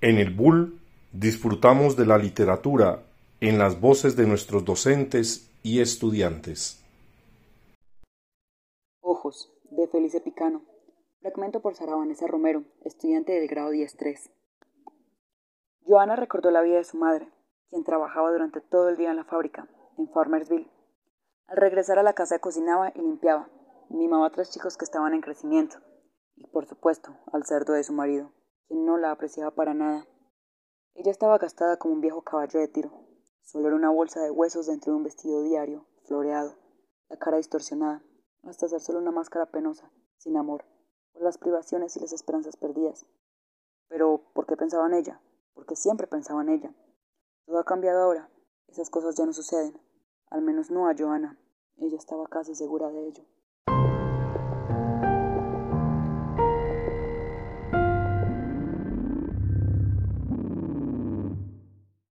En el Bull disfrutamos de la literatura en las voces de nuestros docentes y estudiantes. Ojos, de Felice Picano. Fragmento por Sara Vanessa Romero, estudiante del grado 10-3. Joana recordó la vida de su madre, quien trabajaba durante todo el día en la fábrica, en Farmersville. Al regresar a la casa cocinaba y limpiaba, mimaba a tres chicos que estaban en crecimiento, y por supuesto al cerdo de su marido, quien no la apreciaba para nada. Ella estaba gastada como un viejo caballo de tiro, solo era una bolsa de huesos dentro de un vestido diario, floreado, la cara distorsionada, hasta ser solo una máscara penosa, sin amor, por las privaciones y las esperanzas perdidas. Pero, ¿por qué pensaba en ella? Porque siempre pensaba en ella. Todo ha cambiado ahora. Esas cosas ya no suceden. Al menos no a Joana. Ella estaba casi segura de ello.